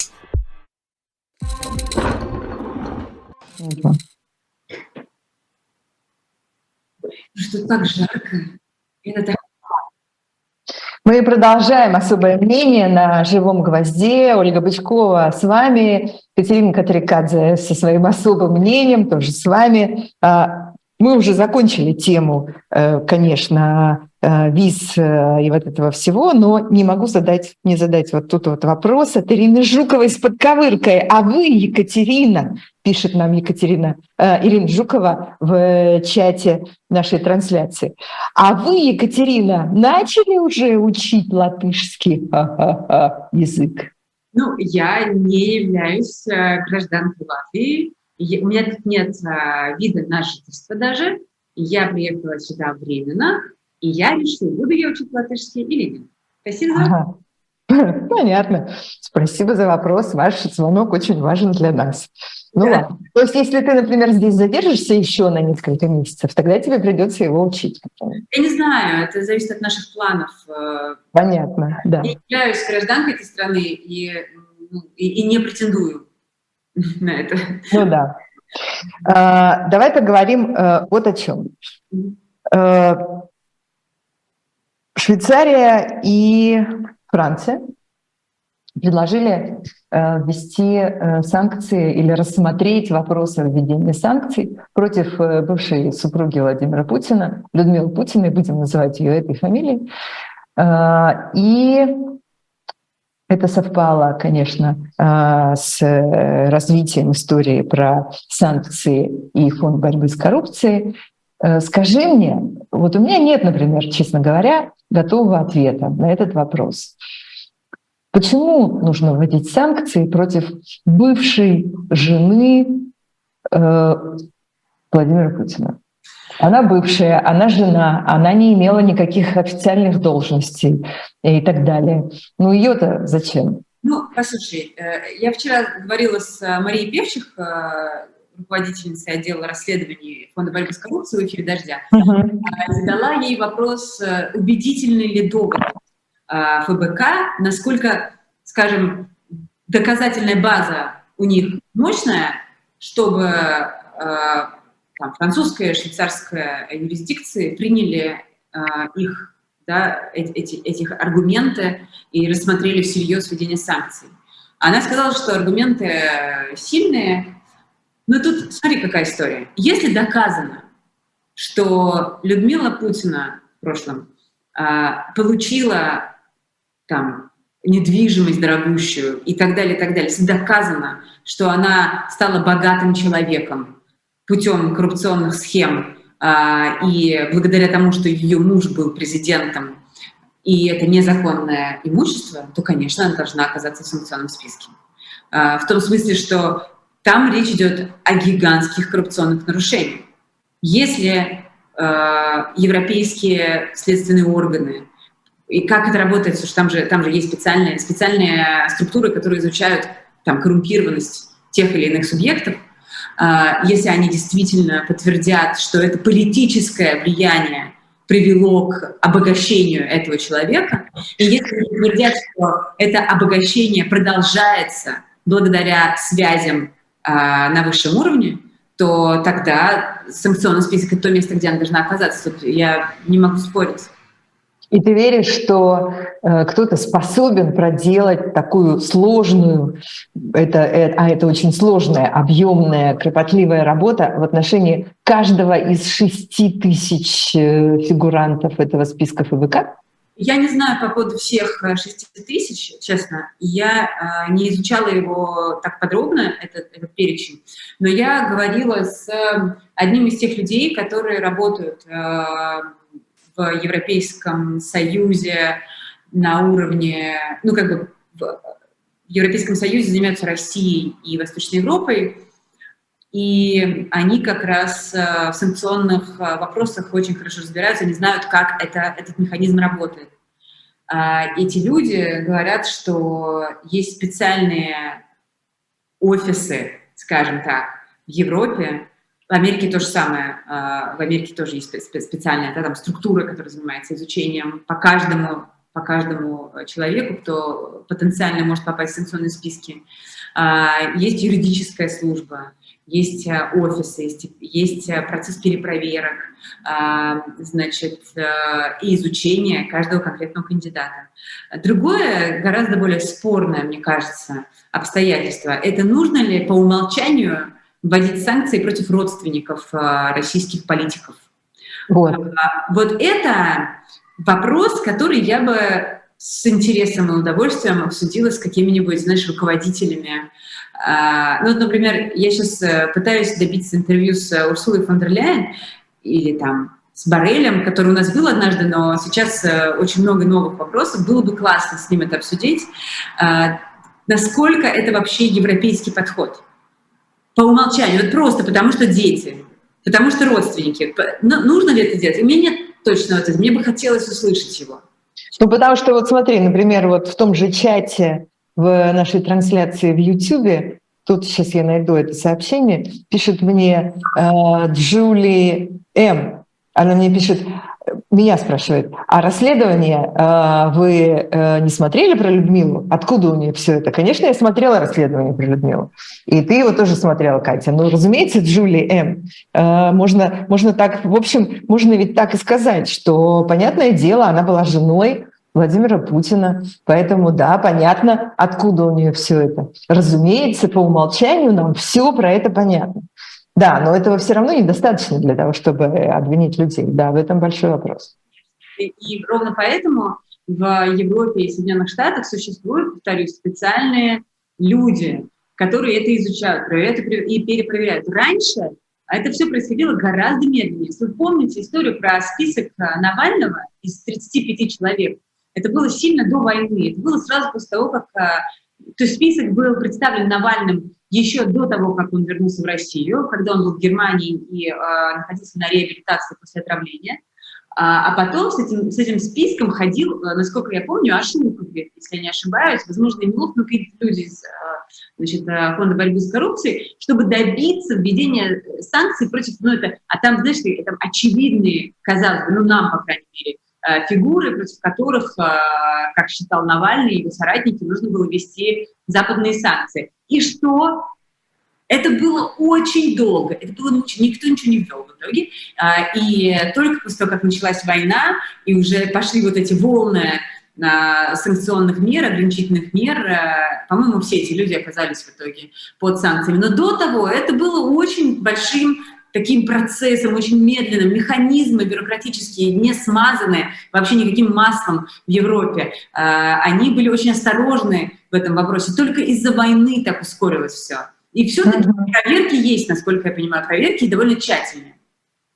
Что так жарко. Это так мы продолжаем особое мнение на живом гвозде. Ольга Бычкова с вами, Катерина Катрикадзе со своим особым мнением, тоже с вами. Мы уже закончили тему, э, конечно, Э, виз э, и вот этого всего, но не могу задать, не задать вот тут вот вопрос от Ирины Жуковой с подковыркой. А вы, Екатерина, пишет нам Екатерина, э, Ирина Жукова в чате нашей трансляции. А вы, Екатерина, начали уже учить латышский язык? Ну, я не являюсь гражданкой Латвии. У меня тут нет вида на жительство даже. Я приехала сюда временно, и я решила, буду я учить латышский или нет. Спасибо за ага. <laughs> Понятно. Спасибо за вопрос. Ваш звонок очень важен для нас. Ну да. ладно. То есть, если ты, например, здесь задержишься еще на несколько месяцев, тогда тебе придется его учить. Я не знаю, это зависит от наших планов. Э, Понятно, да. Я являюсь гражданкой этой страны и, ну, и, и не претендую <laughs> на это. Ну да. А, давай поговорим а, вот о чем. А, Швейцария и Франция предложили э, ввести э, санкции или рассмотреть вопросы введения санкций против э, бывшей супруги Владимира Путина, Людмилы Путиной, будем называть ее этой фамилией. И это совпало, конечно, с развитием истории про санкции и фонд борьбы с коррупцией. Скажи мне, вот у меня нет, например, честно говоря, готового ответа на этот вопрос. Почему нужно вводить санкции против бывшей жены э, Владимира Путина? Она бывшая, она жена, она не имела никаких официальных должностей и так далее. Ну ее-то зачем? Ну, послушай, э, я вчера говорила с Марией Певчих, э, руководительницей отдела расследований Фонда борьбы с коррупцией в эфире «Дождя», uh-huh. задала ей вопрос, э, убедительный ли довод э, ФБК, насколько, скажем, доказательная база у них мощная, чтобы там, французская, швейцарская юрисдикции приняли их, да, эти, этих аргументы и рассмотрели всерьез введение санкций. Она сказала, что аргументы сильные, но тут смотри, какая история. Если доказано, что Людмила Путина в прошлом а, получила там недвижимость дорогущую и так далее, и так далее, если доказано, что она стала богатым человеком путем коррупционных схем а, и благодаря тому, что ее муж был президентом, и это незаконное имущество, то, конечно, она должна оказаться в санкционном списке. А, в том смысле, что там речь идет о гигантских коррупционных нарушениях. Если э, европейские следственные органы и как это работает, потому что там же, там же есть специальные, специальные структуры, которые изучают там, коррумпированность тех или иных субъектов, если они действительно подтвердят, что это политическое влияние привело к обогащению этого человека, и если подтвердят, что это обогащение продолжается благодаря связям а, на высшем уровне, то тогда санкционный список — это то место, где она должна оказаться. Тут я не могу спорить. И ты веришь, что э, кто-то способен проделать такую сложную, это, это, а это очень сложная, объемная, кропотливая работа в отношении каждого из шести тысяч э, фигурантов этого списка ФВК? Я не знаю по поводу всех 6 э, тысяч, честно. Я э, не изучала его так подробно, этот, этот перечень, но я говорила с одним из тех людей, которые работают э, в Европейском Союзе на уровне, ну как бы в Европейском Союзе занимаются Россией и Восточной Европой, и они как раз э, в санкционных э, вопросах очень хорошо разбираются, они знают, как это, этот механизм работает. А, эти люди говорят, что есть специальные офисы, скажем так, в Европе, в Америке то же самое. А, в Америке тоже есть специальная да, там, структура, которая занимается изучением по каждому, по каждому человеку, кто потенциально может попасть в санкционные списки. А, есть юридическая служба, есть э, офисы, есть, есть э, процесс перепроверок, а, значит, э, и изучение каждого конкретного кандидата. Другое, гораздо более спорное, мне кажется, обстоятельство – это нужно ли по умолчанию вводить санкции против родственников российских политиков. Вот. А, вот это вопрос, который я бы с интересом и удовольствием обсудила с какими-нибудь, знаешь, руководителями а, ну, например, я сейчас э, пытаюсь добиться интервью с э, Урсулой фон дер Ляйен или там с Барелем, который у нас был однажды, но сейчас э, очень много новых вопросов. Было бы классно с ним это обсудить. А, насколько это вообще европейский подход? По умолчанию, вот просто потому что дети, потому что родственники. Нужно ли это делать? У меня нет точного ответа. Мне бы хотелось услышать его. Ну, потому что вот смотри, например, вот в том же чате в нашей трансляции в YouTube, тут сейчас я найду это сообщение, пишет мне э, Джули М. Она мне пишет, меня спрашивает, а расследование э, вы э, не смотрели про Людмилу? Откуда у нее все это? Конечно, я смотрела расследование про Людмилу. И ты его тоже смотрела, Катя. Ну, разумеется, Джули М. Э, можно, можно так, в общем, можно ведь так и сказать, что, понятное дело, она была женой Владимира Путина. Поэтому, да, понятно, откуда у нее все это. Разумеется, по умолчанию нам все про это понятно. Да, но этого все равно недостаточно для того, чтобы обвинить людей. Да, в этом большой вопрос. И, и ровно поэтому в Европе и Соединенных Штатах существуют, повторюсь, специальные люди, которые это изучают, проверяют и перепроверяют. Раньше это все происходило гораздо медленнее. Если вы помните историю про список Навального из 35 человек, это было сильно до войны. Это было сразу после того, как... А, то есть список был представлен Навальным еще до того, как он вернулся в Россию, когда он был в Германии и э, находился на реабилитации после отравления. А, а потом с этим, с этим списком ходил, а, насколько я помню, Ашинков, если я не ошибаюсь, возможно, Емелов, ну, какие-то люди из значит, Фонда борьбы с коррупцией, чтобы добиться введения санкций против, ну, это, а там, знаешь, это очевидные, казалось бы, ну, нам, по крайней мере, Э, фигуры, против которых, э, как считал Навальный и его соратники, нужно было ввести западные санкции. И что? Это было очень долго, это было мучительно, никто ничего не ввел в итоге. А, и только после того, как началась война, и уже пошли вот эти волны а, санкционных мер, ограничительных мер, а, по-моему, все эти люди оказались в итоге под санкциями. Но до того это было очень большим таким процессом, очень медленным, механизмы бюрократические, не смазанные вообще никаким маслом в Европе. Они были очень осторожны в этом вопросе. Только из-за войны так ускорилось все. И все-таки mm-hmm. проверки есть, насколько я понимаю, проверки довольно тщательные.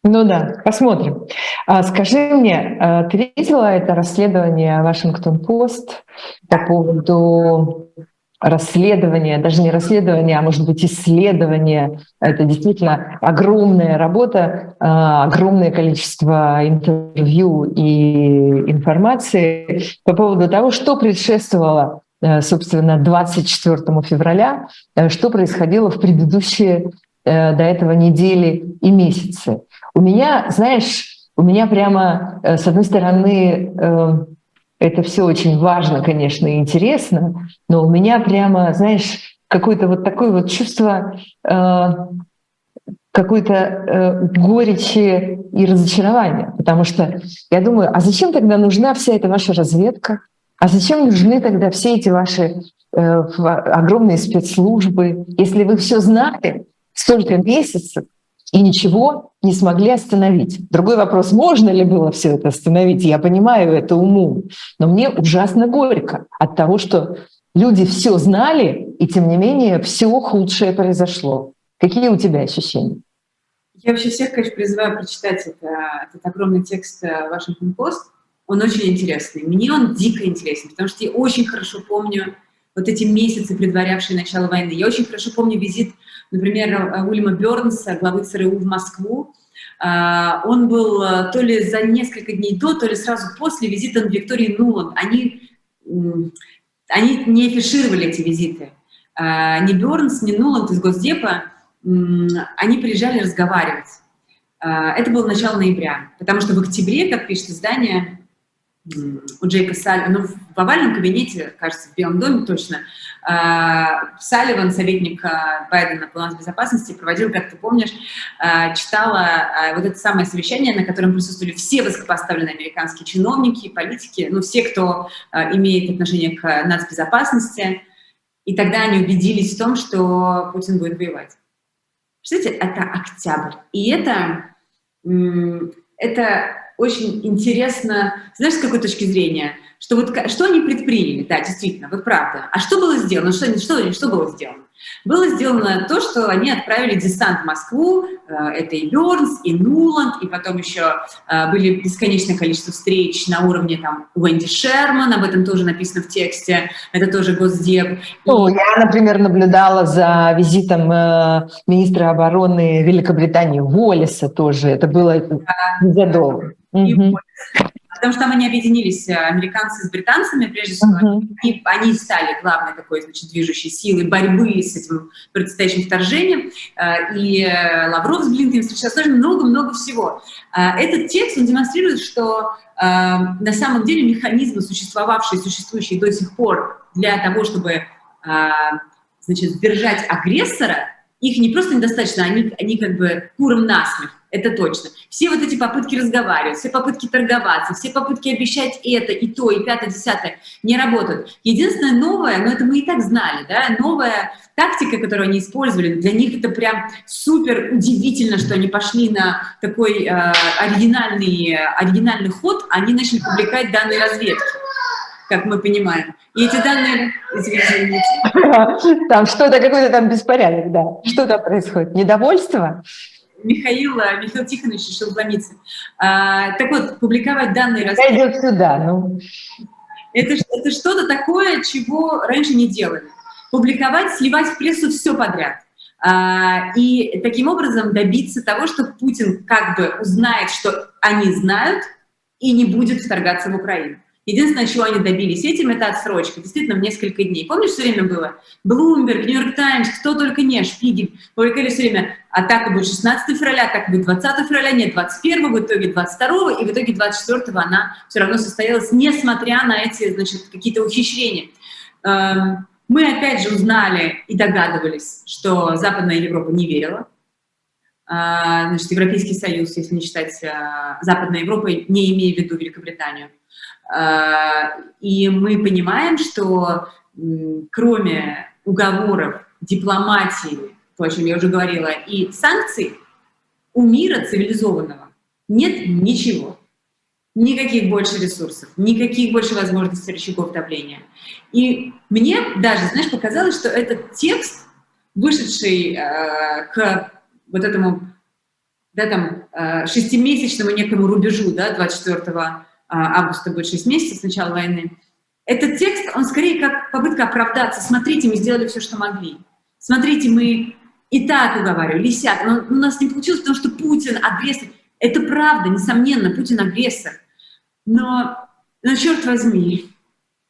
Ну да, посмотрим. А, скажи мне, а, ты видела это расследование Вашингтон-Пост по поводу расследования, даже не расследования, а может быть исследования. Это действительно огромная работа, а, огромное количество интервью и информации по поводу того, что предшествовало Э, собственно, 24 февраля, э, что происходило в предыдущие э, до этого недели и месяцы. У меня, знаешь, у меня прямо, с одной стороны, это все очень важно, конечно, и интересно, но у меня прямо, знаешь, какое-то вот такое вот чувство какой-то горечи и разочарования, потому что я думаю, а зачем тогда нужна вся эта ваша разведка? А зачем нужны тогда все эти ваши э, огромные спецслужбы, если вы все знали столько месяцев и ничего не смогли остановить? Другой вопрос, можно ли было все это остановить? Я понимаю это умом, но мне ужасно горько от того, что люди все знали, и тем не менее все худшее произошло. Какие у тебя ощущения? Я вообще всех, конечно, призываю прочитать это, этот огромный текст Вашингтон Пост он очень интересный. Мне он дико интересен, потому что я очень хорошо помню вот эти месяцы, предварявшие начало войны. Я очень хорошо помню визит, например, Уильяма Бернса, главы ЦРУ в Москву. А, он был а, то ли за несколько дней до, то ли сразу после визита на Виктории Нуланд. Они, они не афишировали эти визиты. А, ни Бернс, ни Нуланд из Госдепа, они приезжали разговаривать. Это было начало ноября, потому что в октябре, как пишет издание, у Джейка Салливана, ну, в овальном кабинете, кажется, в Белом доме точно, а, Салливан, советник а, Байдена по безопасности, проводил, как ты помнишь, а, читала вот это самое совещание, на котором присутствовали все высокопоставленные американские чиновники, политики, ну, все, кто имеет отношение к нацбезопасности, и тогда они убедились в том, что Путин будет воевать. Представляете, это октябрь, и это, это очень интересно, знаешь, с какой точки зрения, что вот что они предприняли, да, действительно, вот правда. А что было сделано? Что, что, что было сделано? Было сделано то, что они отправили десант в Москву, э, это и Бернс, и Нуланд, и потом еще э, были бесконечное количество встреч на уровне там Уэнди Шерман, об этом тоже написано в тексте, это тоже Госдеп. Ну, я, например, наблюдала за визитом э, министра обороны Великобритании Уоллиса тоже, это было да. Угу. Потому что там они объединились, э, американцы с британцами, прежде всего, uh-huh. они, они стали главной такой, значит, движущей силой борьбы с этим предстоящим вторжением. Э, и э, Лавров с Блинкиным встречался тоже много-много всего. Этот текст, он демонстрирует, что на самом деле механизмы, существовавшие, существующие до сих пор для того, чтобы значит, сдержать агрессора, их не просто недостаточно, они, они как бы куром насмех, это точно. Все вот эти попытки разговаривать, все попытки торговаться, все попытки обещать это, и то, и пятое, десятое не работают. Единственное новое, но это мы и так знали, да, новая тактика, которую они использовали, для них это прям супер удивительно, что они пошли на такой э, оригинальный, оригинальный ход, они начали публиковать данные разведки как мы понимаем. И эти данные, извините. <laughs> Там что-то, какой-то там беспорядок, да. Что там происходит? Недовольство? Михаил, Михаил Тихонович решил вломиться. А, так вот, публиковать данные... Раз... Идет сюда, ну. Это, это что-то такое, чего раньше не делали. Публиковать, сливать в прессу все подряд. А, и таким образом добиться того, что Путин как бы узнает, что они знают, и не будет вторгаться в Украину. Единственное, чего они добились этим, это отсрочка, действительно, в несколько дней. Помнишь, все время было? New York Times, кто только не, Шпигель, публиковали все время, атака будет 16 февраля, атака будет 20 февраля, нет, 21, в итоге 22, и в итоге 24 она все равно состоялась, несмотря на эти, значит, какие-то ухищрения. Эм, Мы опять же узнали и догадывались, что Западная Европа не верила. А, значит, Европейский Союз, если не считать а, Западной Европой, не имея в виду Великобританию. А, и мы понимаем, что кроме уговоров, дипломатии, то, о чем я уже говорила, и санкций, у мира цивилизованного нет ничего. Никаких больше ресурсов, никаких больше возможностей рычагов давления. И мне даже, знаешь, показалось, что этот текст, вышедший э, к вот этому да, там, э, шестимесячному некому рубежу, да, 24 э, августа будет 6 месяцев с начала войны, этот текст, он скорее как попытка оправдаться. Смотрите, мы сделали все, что могли. Смотрите, мы и так уговаривали, и сяк. Но у нас не получилось, потому что Путин агрессор. Это правда, несомненно, Путин агрессор. Но, но черт возьми,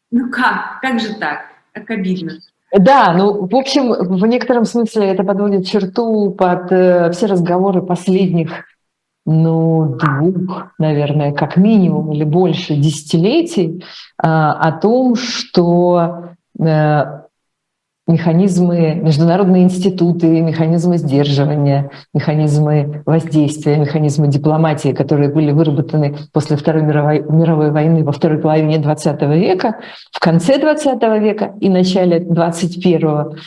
ну как? Как же так? Как обидно. Да, ну, в общем, в некотором смысле это подводит черту под э, все разговоры последних, ну, двух, наверное, как минимум или больше десятилетий э, о том, что э, механизмы, международные институты, механизмы сдерживания, механизмы воздействия, механизмы дипломатии, которые были выработаны после Второй мировой, мировой войны во второй половине XX века, в конце XX века и начале XXI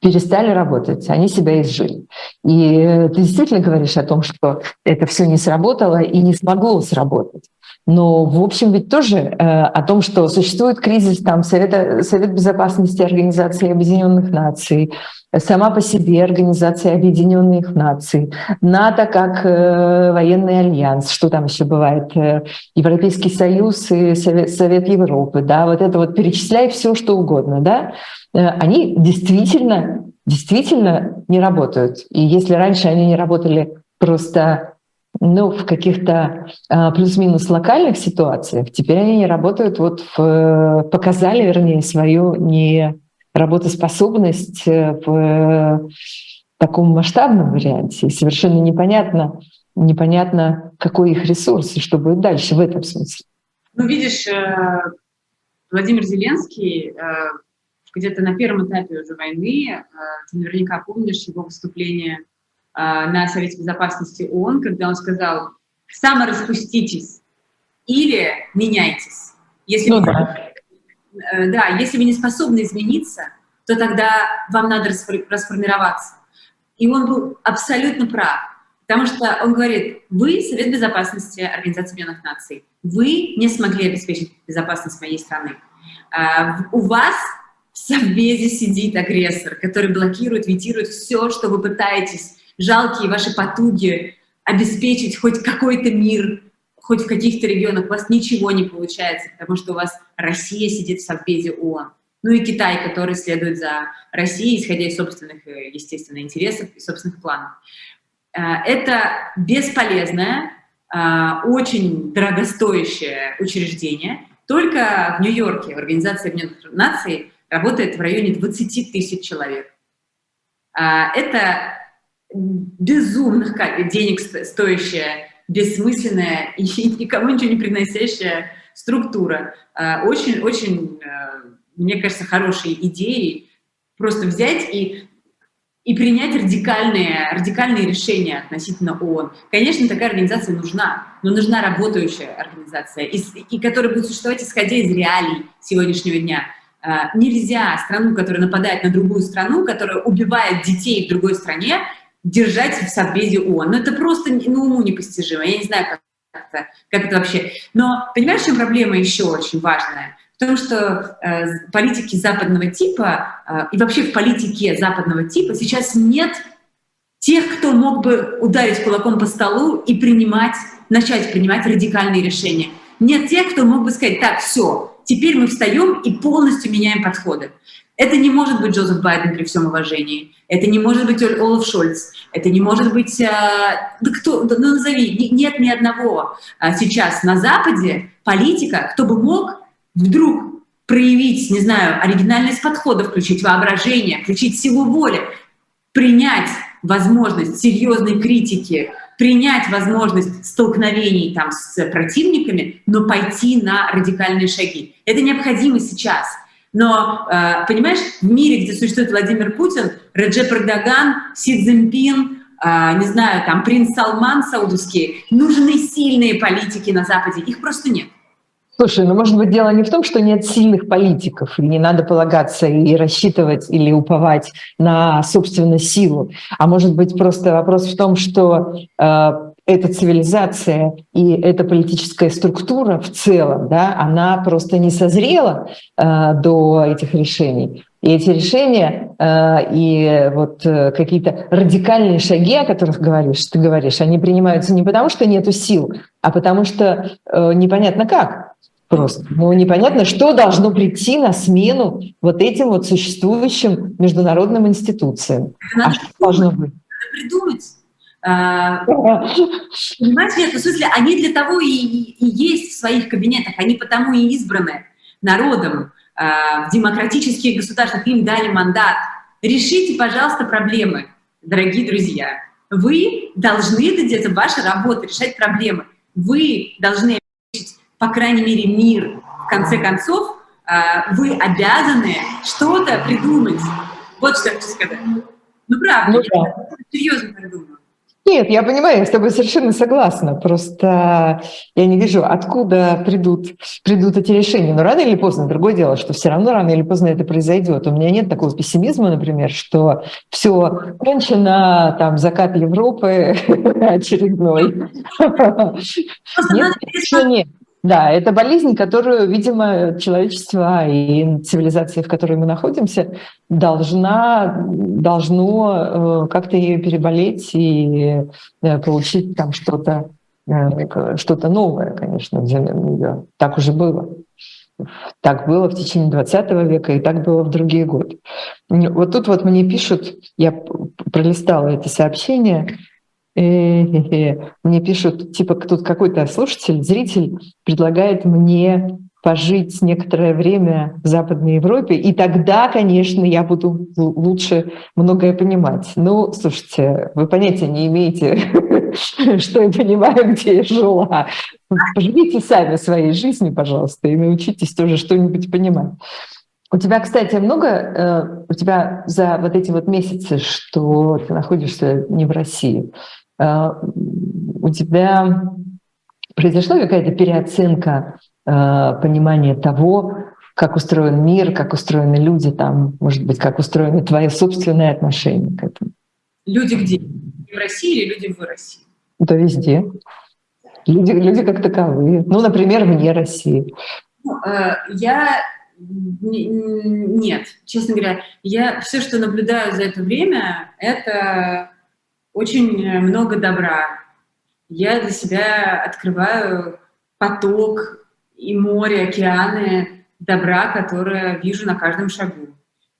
перестали работать, они себя изжили. И ты действительно говоришь о том, что это все не сработало и не смогло сработать. Но, в общем, ведь тоже э, о том, что существует кризис там Совета, Совет Безопасности Организации Объединенных Наций, сама по себе Организация Объединенных Наций, НАТО как э, военный альянс, что там еще бывает, э, Европейский Союз и Совет, Совет Европы, да, вот это вот перечисляй все, что угодно, да, э, они действительно, действительно не работают. И если раньше они не работали просто ну, в каких-то а, плюс-минус локальных ситуациях. Теперь они работают, вот в, показали, вернее, свою неработоспособность э, в таком масштабном варианте. Совершенно непонятно, непонятно, какой их ресурс и что будет дальше в этом смысле. Ну, видишь, э, Владимир Зеленский э, где-то на первом этапе уже войны, ты наверняка помнишь его выступление – на Совете Безопасности ООН, когда он сказал, самораспуститесь или меняйтесь. Если ну, вы, да. Э, да, если вы не способны измениться, то тогда вам надо расформироваться. И он был абсолютно прав, потому что он говорит, вы, Совет Безопасности Организации Объединенных Наций, вы не смогли обеспечить безопасность моей страны. А, у вас в Совбезе сидит агрессор, который блокирует, ветирует все, что вы пытаетесь жалкие ваши потуги обеспечить хоть какой-то мир, хоть в каких-то регионах, у вас ничего не получается, потому что у вас Россия сидит в Совбезе ООН. Ну и Китай, который следует за Россией, исходя из собственных, э, естественно, интересов и собственных планов. Э, это бесполезное, э, очень дорогостоящее учреждение. Только в Нью-Йорке в Организации Объединенных Наций работает в районе 20 тысяч человек. Это безумных денег стоящая, бессмысленная и никому ничего не приносящая структура. Очень-очень, а, а, мне кажется, хорошей идеей просто взять и и принять радикальные, радикальные решения относительно ООН. Конечно, такая организация нужна, но нужна работающая организация, и, и которая будет существовать, исходя из реалий сегодняшнего дня. Uh, нельзя страну, которая нападает на другую страну, которая убивает детей в другой стране, держать в Совбезе ООН. Ну, это просто ну, уму непостижимо. Я не знаю, как это, как это вообще. Но понимаешь, чем проблема еще очень важная? В том, что э, политики западного типа э, и вообще в политике западного типа сейчас нет тех, кто мог бы ударить кулаком по столу и принимать, начать принимать радикальные решения. Нет тех, кто мог бы сказать, так, все, теперь мы встаем и полностью меняем подходы. Это не может быть Джозеф Байден при всем уважении. Это не может быть Олаф Шольц. Это не может быть... Э, да кто? Да, ну, назови. Нет ни одного а, сейчас на Западе политика, кто бы мог вдруг проявить, не знаю, оригинальность подхода, включить воображение, включить силу воли, принять возможность серьезной критики, принять возможность столкновений там с противниками, но пойти на радикальные шаги. Это необходимо сейчас – Но, э, понимаешь, в мире, где существует Владимир Путин, Реджеп Эрдоган, Си Цзиньпин, э, не знаю, там принц Салман саудовский, нужны сильные политики на Западе. Их просто нет. Слушай, ну может быть дело не в том, что нет сильных политиков, и не надо полагаться и рассчитывать или уповать на собственную силу, а может быть просто вопрос в том, что э, эта цивилизация и эта политическая структура в целом, да, она просто не созрела э, до этих решений. И эти решения э, и вот э, какие-то радикальные шаги, о которых говоришь, ты говоришь, они принимаются не потому, что нету сил, а потому что э, непонятно как. Просто. Ну, непонятно, что должно прийти на смену вот этим вот существующим международным институциям. Надо а что должно быть? Надо придумать. А, понимаете, в смысле, они для того и, и есть в своих кабинетах, они потому и избраны народом а, в демократических государствах, им дали мандат. Решите, пожалуйста, проблемы, дорогие друзья. Вы должны, это ваша работа, решать проблемы. Вы должны обеспечить, по крайней мере, мир. В конце концов, а, вы обязаны что-то придумать. Вот что я хочу сказать. Ну, правда, Ну я серьезно так думаю. Нет, я понимаю, я с тобой совершенно согласна. Просто я не вижу, откуда придут, придут эти решения. Но рано или поздно, другое дело, что все равно рано или поздно это произойдет. У меня нет такого пессимизма, например, что все кончено, там, закат Европы <laughs> очередной. Просто Нет, надо еще нет. Да, это болезнь, которую, видимо, человечество и цивилизация, в которой мы находимся, должна, должно э, как-то ее переболеть и э, получить там что-то э, что-то новое, конечно, взамен нее. Так уже было. Так было в течение 20 века, и так было в другие годы. Вот тут вот мне пишут, я пролистала это сообщение, мне пишут, типа, тут какой-то слушатель, зритель предлагает мне пожить некоторое время в Западной Европе, и тогда, конечно, я буду лучше многое понимать. Ну, слушайте, вы понятия не имеете, <laughs> что я понимаю, где я жила. Поживите сами своей жизнью, пожалуйста, и научитесь тоже что-нибудь понимать. У тебя, кстати, много, э, у тебя за вот эти вот месяцы, что ты находишься не в России, у тебя произошла какая-то переоценка э, понимания того, как устроен мир, как устроены люди там, может быть, как устроены твои собственные отношения к этому? Люди где? В России или люди в России? Да везде. Люди, люди как таковые. Ну, например, вне России. Ну, э, я нет, честно говоря, я все, что наблюдаю за это время, это очень много добра. Я для себя открываю поток и море, океаны добра, которое вижу на каждом шагу.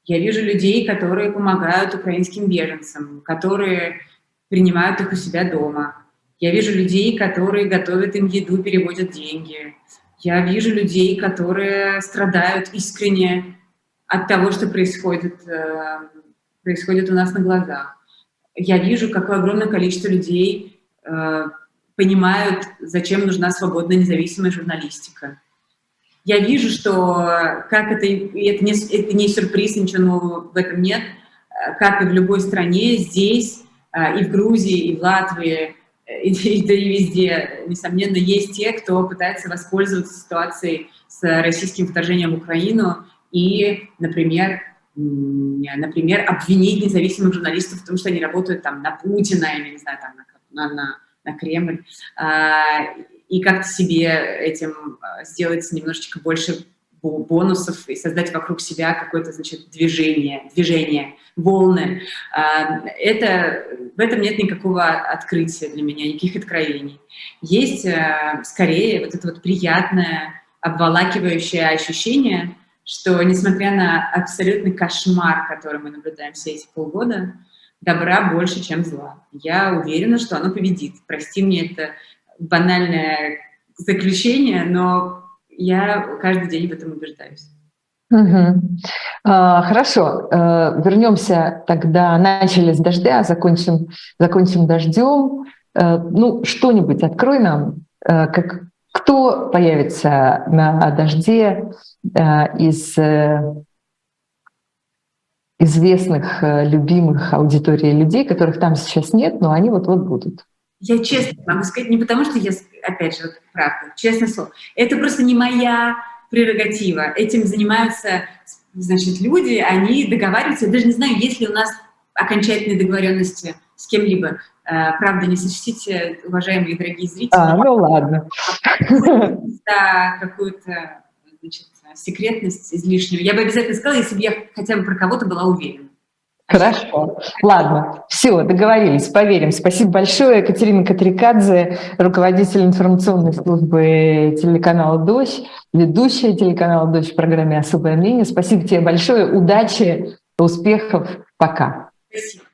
Я вижу людей, которые помогают украинским беженцам, которые принимают их у себя дома. Я вижу людей, которые готовят им еду, переводят деньги. Я вижу людей, которые страдают искренне от того, что происходит, э, происходит у нас на глазах. Я вижу, какое огромное количество людей э, понимают, зачем нужна свободная независимая журналистика. Я вижу, что как это, это не, это не сюрприз, ничего нового в этом нет, э, как и в любой стране, здесь, и в Грузии, и в Латвии, <laughs> и, и, да и везде, несомненно, есть те, кто пытается воспользоваться ситуацией с российским вторжением в Украину и, например, например, обвинить независимых журналистов в том, что они работают там на Путина или, не знаю, там, на, на, на Кремль, а, и как-то себе этим а, сделать немножечко больше бонусов и создать вокруг себя какое-то, значит, движение, движение, волны. А, это, в этом нет никакого открытия для меня, никаких откровений. Есть а, скорее вот это вот приятное, обволакивающее ощущение, что несмотря на абсолютный кошмар, который мы наблюдаем все эти полгода, добра больше, чем зла. Я уверена, что оно победит. Прости мне это банальное заключение, но я каждый день в этом убеждаюсь. Угу. А, хорошо, а, вернемся тогда. Начали с дождя, закончим, закончим дождем. А, ну, что-нибудь открой нам, а, как, кто появится на дожде, э, из э, известных, э, любимых аудитории людей, которых там сейчас нет, но они вот-вот будут. Я честно могу сказать, не потому что я, опять же, вот, правда, честное слово, это просто не моя прерогатива. Этим занимаются, значит, люди, они договариваются. Я даже не знаю, есть ли у нас окончательные договоренности с кем-либо. Э, правда, не сочтите, уважаемые дорогие зрители. А, ну ладно. За какую-то значит, секретность излишнюю. Я бы обязательно сказала, если бы я хотя бы про кого-то была уверена. Хорошо. Ладно, все, договорились, поверим. Спасибо большое. Екатерина Катрикадзе, руководитель информационной службы телеканала «Дождь», ведущая телеканала «Дождь» в программе «Особое мнение». Спасибо тебе большое. Удачи, успехов. Пока. Спасибо.